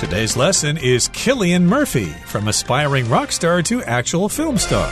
Today's lesson is Cillian Murphy, from aspiring rock star to actual film star.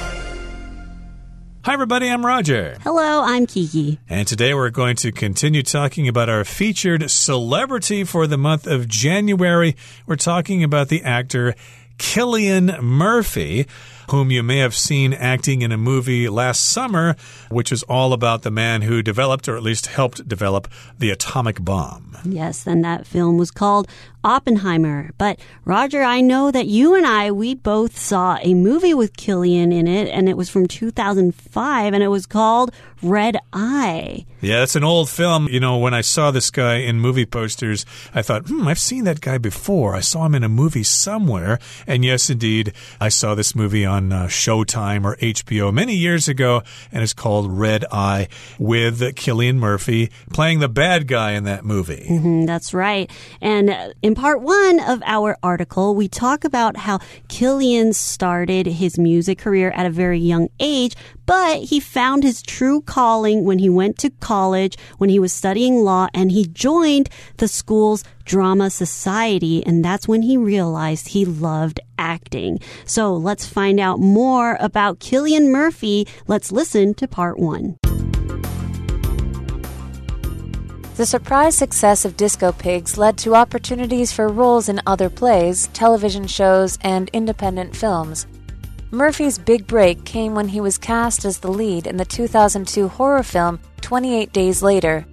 Hi, everybody, I'm Roger. Hello, I'm Kiki. And today we're going to continue talking about our featured celebrity for the month of January. We're talking about the actor Cillian Murphy whom you may have seen acting in a movie last summer, which is all about the man who developed, or at least helped develop, the atomic bomb. Yes, and that film was called Oppenheimer. But Roger, I know that you and I, we both saw a movie with Cillian in it, and it was from 2005, and it was called Red Eye. Yeah, it's an old film. You know, when I saw this guy in movie posters, I thought, hmm, I've seen that guy before. I saw him in a movie somewhere. And yes, indeed, I saw this movie on uh, Showtime or HBO many years ago, and it's called Red Eye with Cillian Murphy playing the bad guy in that movie. Mm -hmm, that's right. And in part one of our article, we talk about how Cillian started his music career at a very young age, but he found his true calling when he went to college, when he was studying law, and he joined the school's drama society. And that's when he realized he loved acting. So let's find out more about Cillian Murphy. Let's listen to part one. The surprise success of Disco Pigs led to opportunities for roles in other plays, television shows, and independent films. Murphy's big break came when he was cast as the lead in the 2002 horror film 28 Days Later.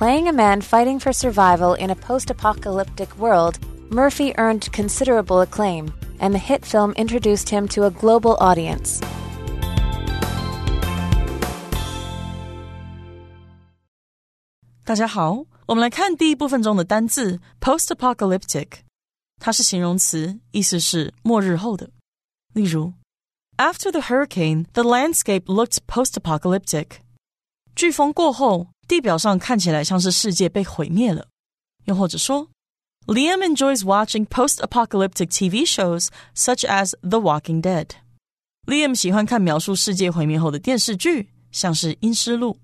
Playing a man fighting for survival in a post apocalyptic world, Murphy earned considerable acclaim, and the hit film introduced him to a global audience. 大家好，我们来看第一部分中的单字 post-apocalyptic，它是形容词，意思是末日后的。例如 after the hurricane, the landscape looked post-apocalyptic. 飓风过后， 地表上看起来像是世界被毁灭了。又或者说，Liam enjoys watching post-apocalyptic TV shows such as The Walking Dead. Liam 喜欢看描述世界毁灭后的电视剧，像是《阴尸路》。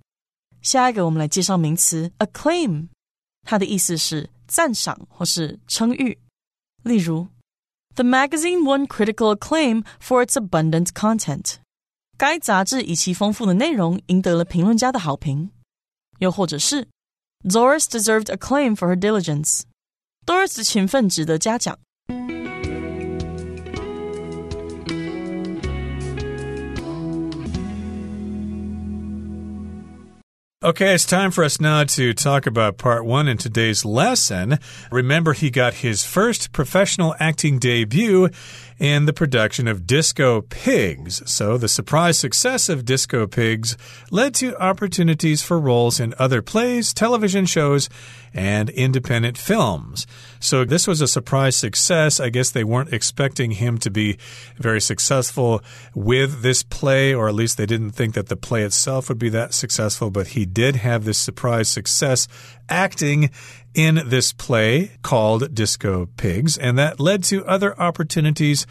下一个，我们来介绍名词 acclaim，它的意思是赞赏或是称誉。例如 the magazine won critical acclaim for its abundant content. 该杂志以其丰富的内容赢得了评论家的好评。 又或者是 Doris deserved acclaim for her diligence. Doris 的勤奋值得嘉奖。Okay, it's time for us now to talk about part one in today's lesson. Remember, he got his first professional acting debut in the production of Disco Pigs. So, the surprise success of Disco Pigs led to opportunities for roles in other plays, television shows, and independent films. So, this was a surprise success. I guess they weren't expecting him to be very successful with this play, or at least they didn't think that the play itself would be that successful, but he did have this surprise success acting in this play called Disco Pigs, and that led to other opportunities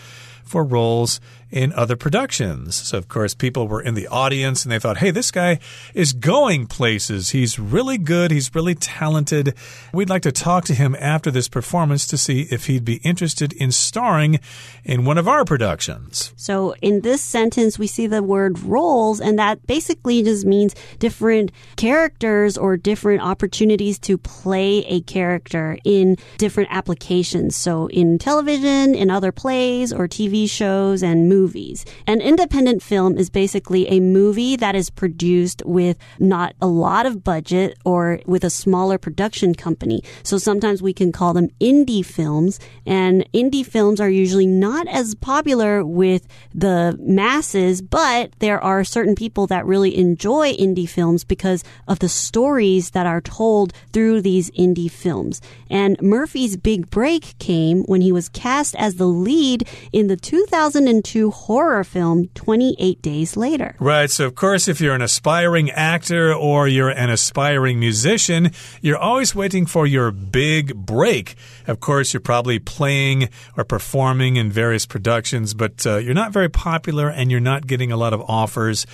for roles in other productions. So, of course, people were in the audience and they thought, hey, this guy is going places. He's really good. He's really talented. We'd like to talk to him after this performance to see if he'd be interested in starring in one of our productions. So, in this sentence, we see the word roles, and that basically just means different characters or different opportunities to play a character in different applications. So, in television, in other plays or TV shows and movies. An independent film is basically a movie that is produced with not a lot of budget or with a smaller production company. So sometimes we can call them indie films, and indie films are usually not as popular with the masses, but there are certain people that really enjoy indie films because of the stories that are told through these indie films. And Murphy's big break came when he was cast as the lead in the 2002 horror film 28 Days Later. Right. So, of course, if you're an aspiring actor or you're an aspiring musician, you're always waiting for your big break. Of course, you're probably playing or performing in various productions, but uh, you're not very popular and you're not getting a lot of offers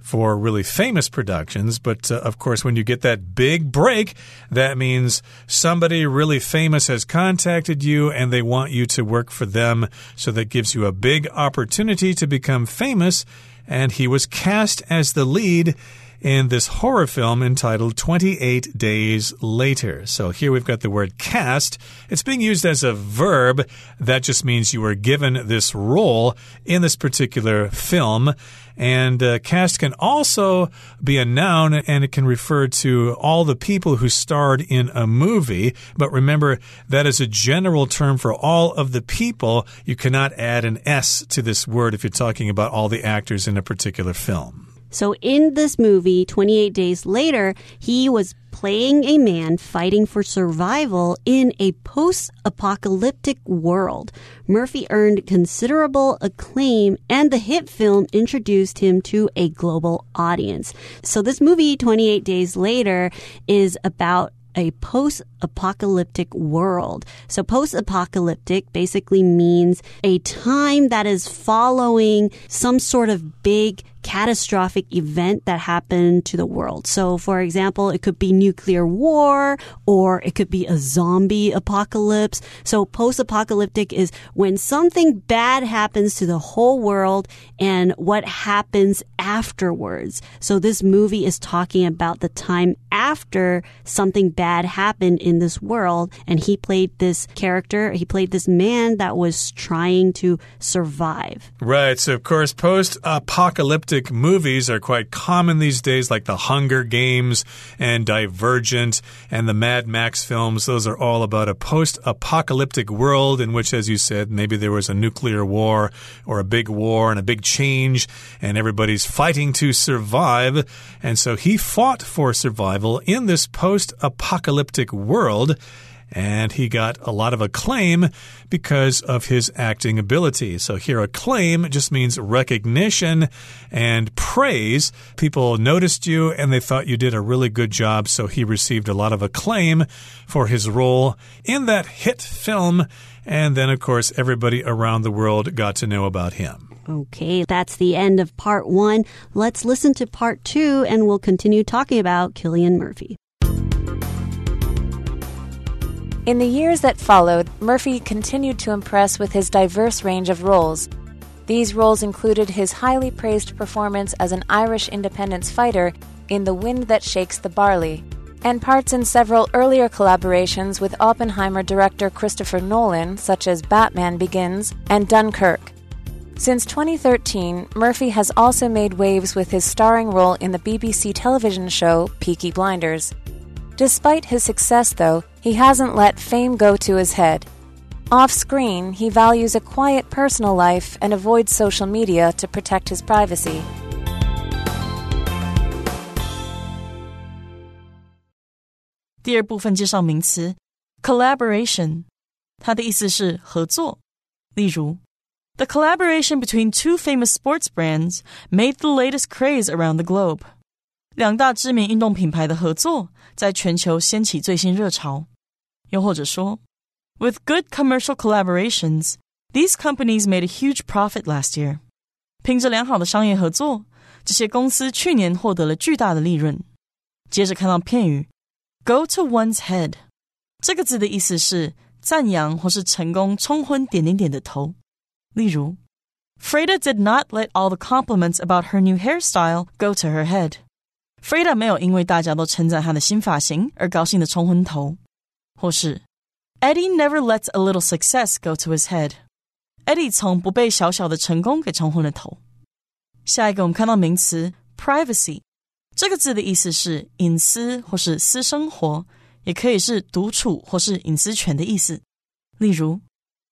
for really famous productions. But uh, of course, when you get that big break, That means somebody really famous has contacted you and they want you to work for them. So that gives you a big opportunity to become famous. And he was cast as the lead in this horror film entitled 28 Days Later. So here we've got the word cast. It's being used as a verb. That just means you were given this role in this particular film. And uh, cast can also be a noun and it can refer to all the people who starred in a movie. But remember, that is a general term for all of the people. You cannot add an S to this word if you're talking about all the actors in a particular film. So in this movie, 28 Days Later, he was playing a man fighting for survival in a post apocalyptic world. Murphy earned considerable acclaim, and the hit film introduced him to a global audience. So, this movie, 28 Days Later, is about a post apocalyptic world. So post apocalyptic basically means a time that is following some sort of big catastrophic event that happened to the world. So, for example, it could be nuclear war or it could be a zombie apocalypse. So, post apocalyptic is when something bad happens to the whole world and what happens afterwards. So, this movie is talking about the time after something bad happened in this world. And he played this character, he played this man that was trying to survive. Right. So, of course, post apocalyptic movies are quite common these days, like the Hunger Games and Divergent and the Mad Max films. Those are all about a post apocalyptic world in which, as you said, maybe there was a nuclear war or a big war and a big change, and everybody's fighting to survive. And so he fought for survival in this post apocalyptic world and he got a lot of acclaim because of his acting ability. So here, acclaim just means recognition and praise. People noticed you and they thought you did a really good job, so he received a lot of acclaim for his role in that hit film. And then, of course, everybody around the world got to know about him. Okay, that's the end of part one. Let's listen to part two and we'll continue talking about Cillian Murphy. In the years that followed, Murphy continued to impress with his diverse range of roles. These roles included his highly praised performance as an Irish independence fighter in The Wind That Shakes the Barley, and parts in several earlier collaborations with Oppenheimer director Christopher Nolan, such as Batman Begins and Dunkirk. Since 2013, Murphy has also made waves with his starring role in the BBC television show Peaky Blinders. Despite his success, though, he hasn't let fame go to his head. Off screen, he values a quiet personal life and avoids social media to protect his privacy. 第二部分介绍名词 collaboration，它的意思是合作。例如，The collaboration between two famous sports brands made the latest craze around the globe。 两大知名运动品牌的合作在全球掀起最新热潮。又或者说，With good commercial collaborations, these companies made a huge profit last year. 凭着良好的商业合作，这些公司去年获得了巨大的利润。接着看到片语 "go to one's head"，这个字的意思是赞扬或是成功冲昏点点点的头。例如，Freda did not let all the compliments about her new hairstyle go to her head. Freda 没有因为大家都称赞她的新发型而高兴的冲昏头，或是 Eddie never lets a little success go to his head。Eddie 从不被小小的成功给冲昏了头。下一个我们看到名词 privacy，这个字的意思是隐私或是私生活，也可以是独处或是隐私权的意思。例如，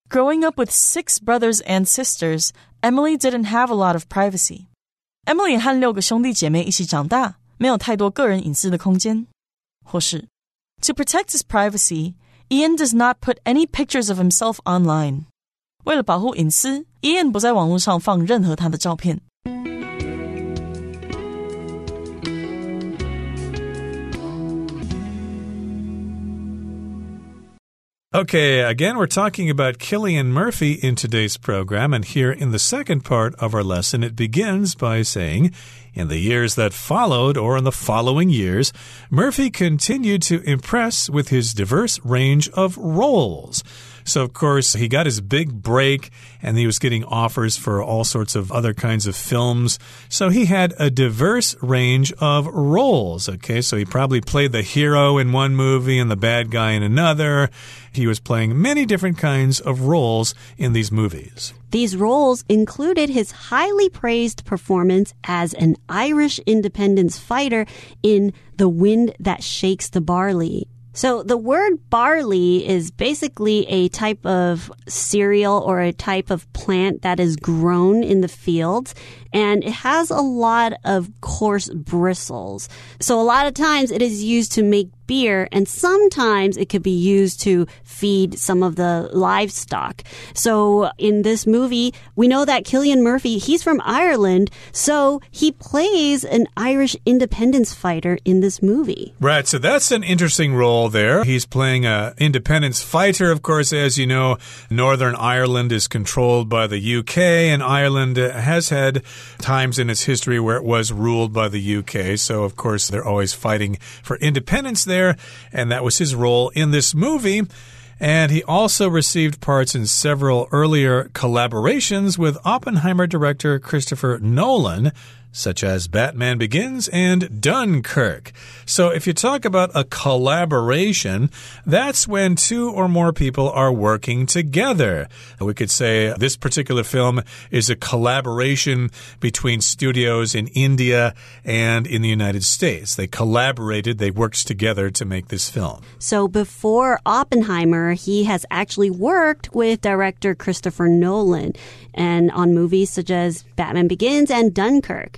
Growing up with six brothers and sisters, Emily didn't have a lot of privacy. Emily 和六个兄弟姐妹一起长大。 没有太多个人隐私的空间，或是 To protect his privacy, Ian does not put any pictures of himself online. 为了保护隐私，Ian 不在网络上放任何他的照片。 Okay, again, we're talking about Cillian Murphy in today's program, and here in the second part of our lesson, it begins by saying, in the years that followed, or in the following years, Murphy continued to impress with his diverse range of roles. So, of course, he got his big break and he was getting offers for all sorts of other kinds of films. So, he had a diverse range of roles. Okay, so he probably played the hero in one movie and the bad guy in another. He was playing many different kinds of roles in these movies. These roles included his highly praised performance as an Irish independence fighter in The Wind That Shakes the Barley so the word barley is basically a type of cereal or a type of plant that is grown in the fields and it has a lot of coarse bristles. So a lot of times it is used to make beer and sometimes it could be used to feed some of the livestock. So in this movie, we know that Cillian Murphy, he's from Ireland, so he plays an Irish independence fighter in this movie. Right, so that's an interesting role there. He's playing a independence fighter, of course, as you know, Northern Ireland is controlled by the UK and Ireland has had times in its history where it was ruled by the UK. So, of course, they're always fighting for independence there. And that was his role in this movie. And he also received parts in several earlier collaborations with Oppenheimer director Christopher Nolan such as Batman Begins and Dunkirk. So, if you talk about a collaboration, that's when two or more people are working together. We could say this particular film is a collaboration between studios in India and in the United States. They collaborated, they worked together to make this film. So, before Oppenheimer, he has actually worked with director Christopher Nolan and on movies such as Batman Begins and Dunkirk.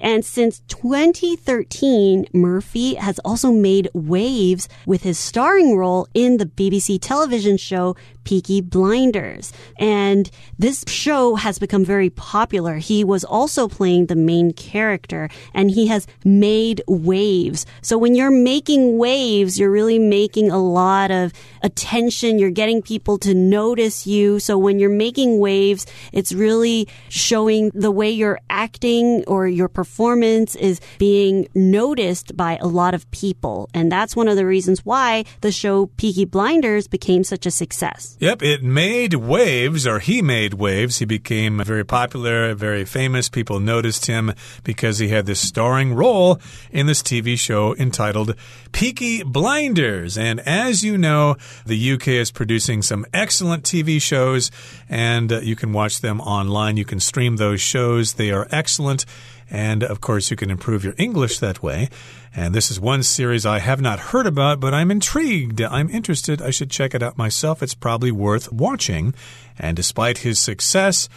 And since 2013, Murphy has also made waves with his starring role in the BBC television show Peaky Blinders. And this show has become very popular. He was also playing the main character and he has made waves. So when you're making waves, you're really making a lot of attention. You're getting people to notice you. So when you're making waves, it's really showing the way you're acting or your performance is being noticed by a lot of people. And that's one of the reasons why the show Peaky Blinders became such a success. Yep, it made waves, or he made waves. He became very popular, very famous. People noticed him because he had this starring role in this TV show entitled Peaky Blinders. And as you know, the UK is producing some excellent TV shows, and uh, you can watch them online. You can stream those shows, they are excellent. And of course, you can improve your English that way. And this is one series I have not heard about, but I'm intrigued. I'm interested. I should check it out myself. It's probably worth watching. And despite his success,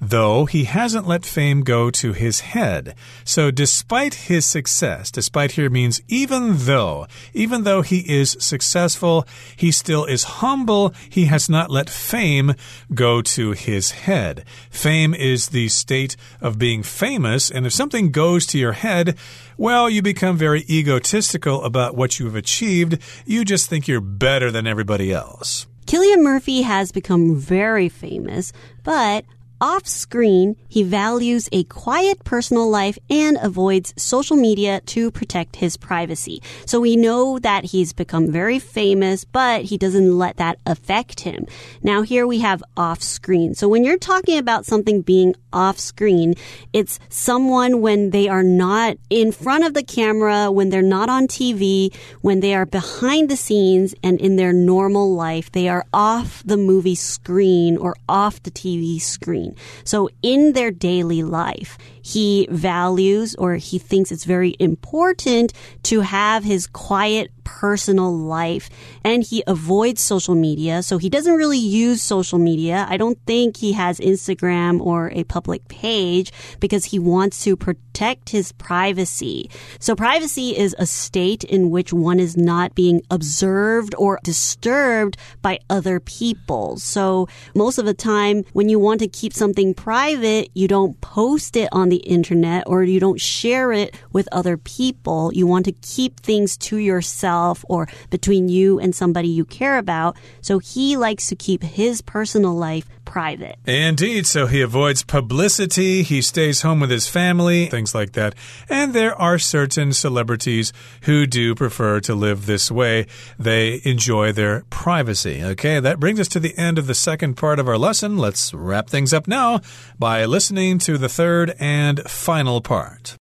though he hasn't let fame go to his head. So, despite his success, despite here means even though, even though he is successful, he still is humble. He has not let fame go to his head. Fame is the state of being famous, and if something goes to your head, well, you become very egotistical about what you have achieved. You just think you're better than everybody else. Cillian Murphy has become very famous, but off screen, he values a quiet personal life and avoids social media to protect his privacy. So we know that he's become very famous, but he doesn't let that affect him. Now here we have off screen. So when you're talking about something being off screen, it's someone when they are not in front of the camera, when they're not on TV, when they are behind the scenes and in their normal life, they are off the movie screen or off the TV screen. So in their daily life, he values or he thinks it's very important to have his quiet personal life and he avoids social media. So he doesn't really use social media. I don't think he has Instagram or a public page because he wants to protect his privacy. So privacy is a state in which one is not being observed or disturbed by other people. So most of the time when you want to keep something private, you don't post it on the internet or you don't share it with other people. You want to keep things to yourself or between you and somebody you care about. So he likes to keep his personal life private. Indeed. So he avoids publicity. He stays home with his family, things like that. And there are certain celebrities who do prefer to live this way. They enjoy their privacy. Okay, that brings us to the end of the second part of our lesson. Let's wrap things up now by listening to the third and final part.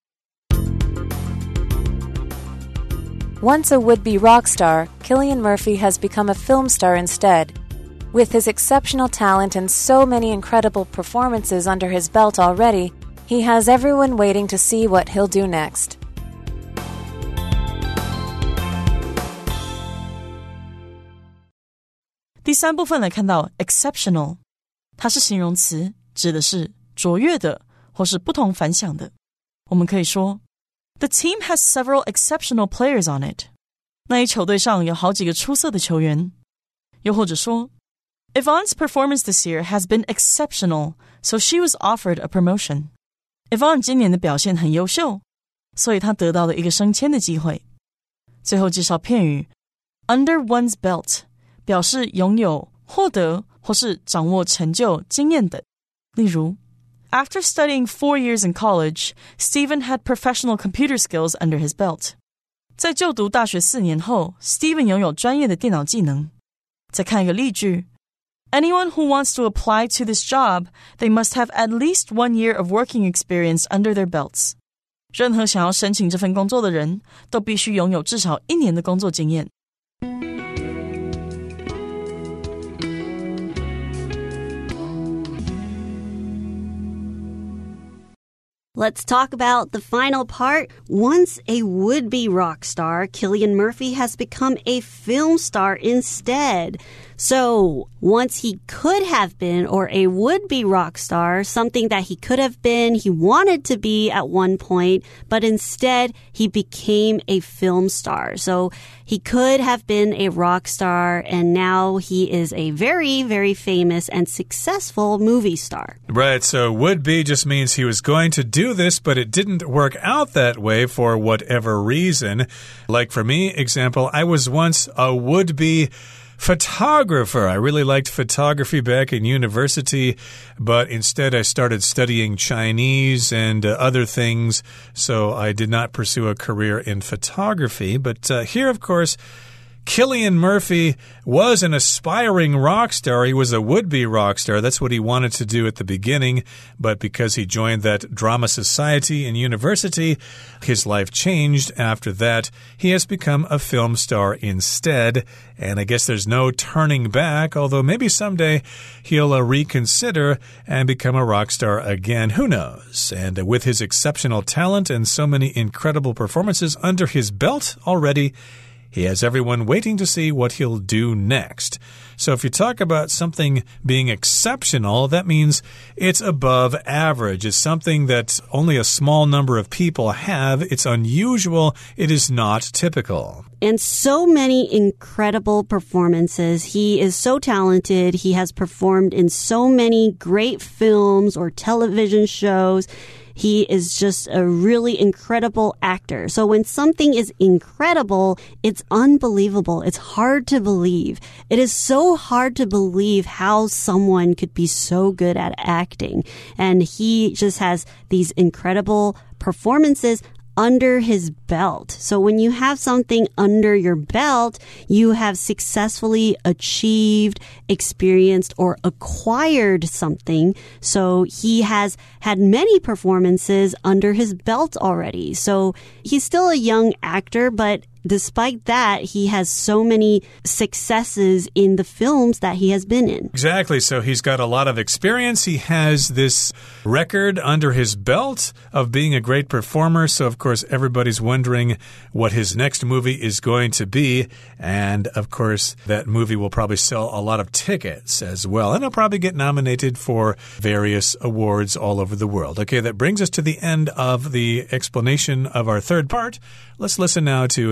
Once a would be rock star, Cillian Murphy has become a film star instead. With his exceptional talent and so many incredible performances under his belt already, he has everyone waiting to see what he'll do next. 第三部分来看到 exceptional，它是形容词，指的是卓越的或是不同凡响的。我们可以说，The team has several exceptional players on it。那一球队上有好几个出色的球员。又或者说 Yvonne's performance this year has been exceptional, so she was offered a promotion. Yvonne 今年的表现很优秀，所以她得到了一个升迁的机会。最后介绍片语 under one's belt，表示拥有、获得或是掌握成就、经验等。例如，After studying four years in college, Stephen had professional computer skills under his belt. 在就读大学四年后，Stephen 拥有专业的电脑技能。再看一个例句 Anyone who wants to apply to this job, they must have at least one year of working experience under their belts. 任何想要申请这份工作的人都必须拥有至少一年的工作经验。Let's talk about the final part. Once a would be rock star, Cillian Murphy has become a film star instead. So once he could have been or a would be rock star, something that he could have been, he wanted to be at one point, but instead he became a film star. So he could have been a rock star and now he is a very, very famous and successful movie star. Right. So would be just means he was going to do this, but it didn't work out that way for whatever reason. Like for me, example, I was once a would be photographer. I really liked photography back in university, but instead I started studying Chinese and uh, other things, so I did not pursue a career in photography. But uh, here, of course, Cillian Murphy was an aspiring rock star. He was a would be rock star. That's what he wanted to do at the beginning. But because he joined that drama society in university, his life changed after that. He has become a film star instead. And I guess there's no turning back, although maybe someday he'll uh, reconsider and become a rock star again. Who knows? And uh, with his exceptional talent and so many incredible performances under his belt already, he has everyone waiting to see what he'll do next. So if you talk about something being exceptional, that means it's above average. It's something that only a small number of people have. It's unusual. It is not typical. And so many incredible performances. He is so talented. He has performed in so many great films or television shows. He is just a really incredible actor. So when something is incredible, it's unbelievable. It's hard to believe. It is so hard to believe how someone could be so good at acting. And he just has these incredible performances under his belt. So when you have something under your belt, you have successfully achieved, experienced, or acquired something. So he has had many performances under his belt already. So he's still a young actor, but despite that, he has so many successes in the films that he has been in. Exactly. So he's got a lot of experience. He has this record under his belt of being a great performer. So, of course, everybody's wondering what his next movie is going to be. And, of course, that movie will probably sell a lot of tickets as well. And he'll probably get nominated for various awards all over the world. Okay, that brings us to the end of the explanation of our third part. Let's listen now to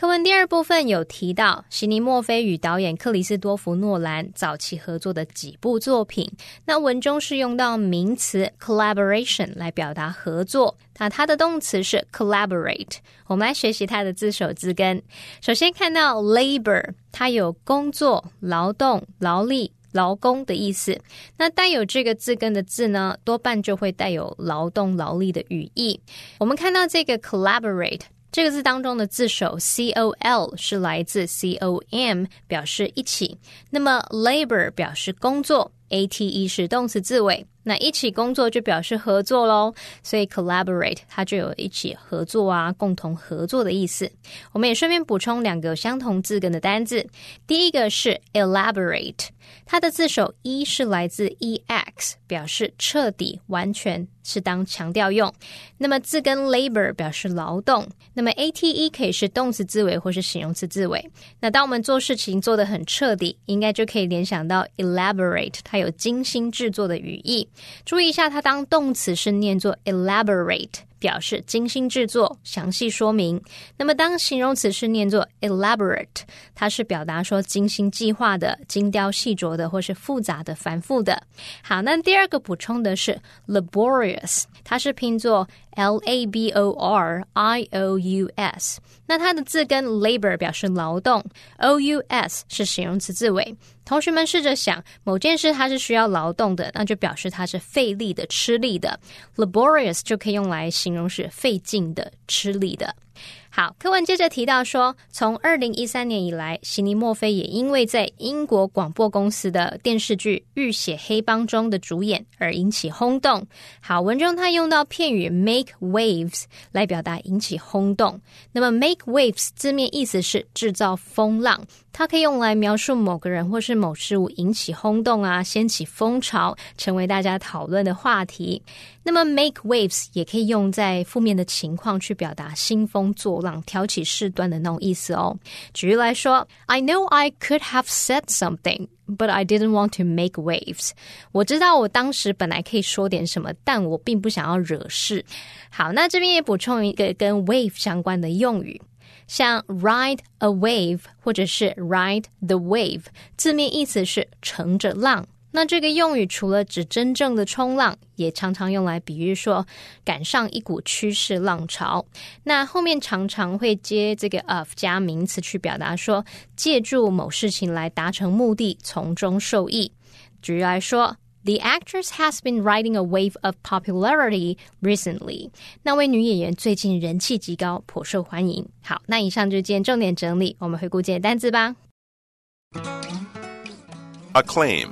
课文第二部分有提到悉尼·墨菲与导演克里斯多弗·诺兰早期合作的几部作品。那文中是用到名词 collaboration 来表达合作，那它的动词是 collaborate。我们来学习它的字首字根。首先看到 labor，它有工作、劳动、劳力。劳工的意思，那带有这个字根的字呢，多半就会带有劳动、劳力的语义。我们看到这个 collaborate 这个字当中的字首 c o l 是来自 c o m，表示一起。那么 labor 表示工作，a t e 是动词字尾。那一起工作就表示合作喽，所以 collaborate 它就有一起合作啊，共同合作的意思。我们也顺便补充两个相同字根的单字，第一个是 elaborate，它的字首 e 是来自 e x，表示彻底、完全，是当强调用。那么字根 labor 表示劳动，那么 a t e 可以是动词字尾或是形容词字尾。那当我们做事情做得很彻底，应该就可以联想到 elaborate，它有精心制作的语义。注意一下，它当动词是念作 elaborate。表示精心制作、详细说明。那么当形容词是念作 elaborate，它是表达说精心计划的、精雕细琢的，或是复杂的、繁复的。好，那第二个补充的是 laborious，它是拼作 l a b o r i o u s。那它的字根 labor 表示劳动，o u s 是形容词字尾。同学们试着想，某件事它是需要劳动的，那就表示它是费力的、吃力的。laborious 就可以用来形形容是费劲的、吃力的。好，课文接着提到说，从二零一三年以来，悉尼·墨菲也因为在英国广播公司的电视剧《浴血黑帮》中的主演而引起轰动。好，文中他用到片语 make waves 来表达引起轰动。那么 make waves 字面意思是制造风浪，它可以用来描述某个人或是某事物引起轰动啊，掀起风潮，成为大家讨论的话题。那么 make waves 也可以用在负面的情况去表达兴风作浪、挑起事端的那种意思哦。举例来说，I know I could have said something, but I didn't want to make waves。我知道我当时本来可以说点什么，但我并不想要惹事。好，那这边也补充一个跟 wave 相关的用语，像 ride a wave 或者是 ride the wave，字面意思是乘着浪。那这个用语除了指真正的冲浪，也常常用来比喻说赶上一股趋势浪潮。那后面常常会接这个 of 加名词去表达说借助某事情来达成目的，从中受益。举例来说，The actress has been riding a wave of popularity recently。那位女演员最近人气极高，颇受欢迎。好，那以上就是今天重点整理，我们回顾今天单词吧。Acclaim.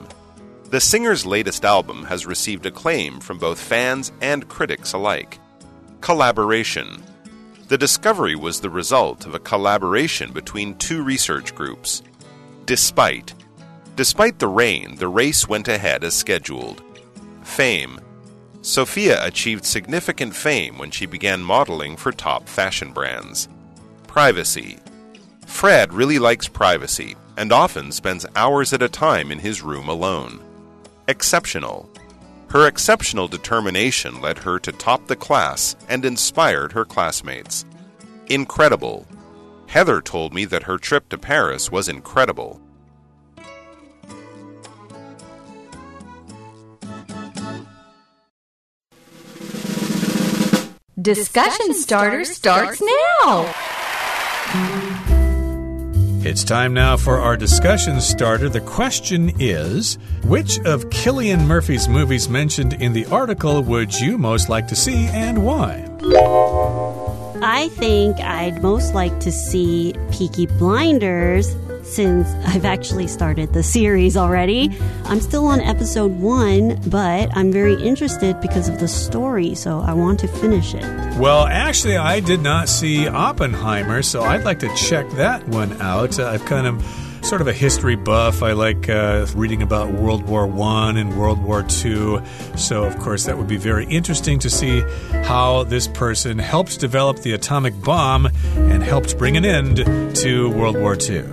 The singer's latest album has received acclaim from both fans and critics alike. Collaboration. The discovery was the result of a collaboration between two research groups. Despite. Despite the rain, the race went ahead as scheduled. Fame. Sophia achieved significant fame when she began modeling for top fashion brands. Privacy. Fred really likes privacy and often spends hours at a time in his room alone exceptional. Her exceptional determination led her to top the class and inspired her classmates. Incredible. Heather told me that her trip to Paris was incredible. Discussion starter starts now. It's time now for our discussion starter. The question is Which of Cillian Murphy's movies mentioned in the article would you most like to see and why? I think I'd most like to see Peaky Blinders since I've actually started the series already. I'm still on episode one, but I'm very interested because of the story, so I want to finish it. Well, actually, I did not see Oppenheimer, so I'd like to check that one out. Uh, I've kind of sort of a history buff. I like uh, reading about World War One and World War Two. So, of course, that would be very interesting to see how this person helped develop the atomic bomb and helped bring an end to World War Two.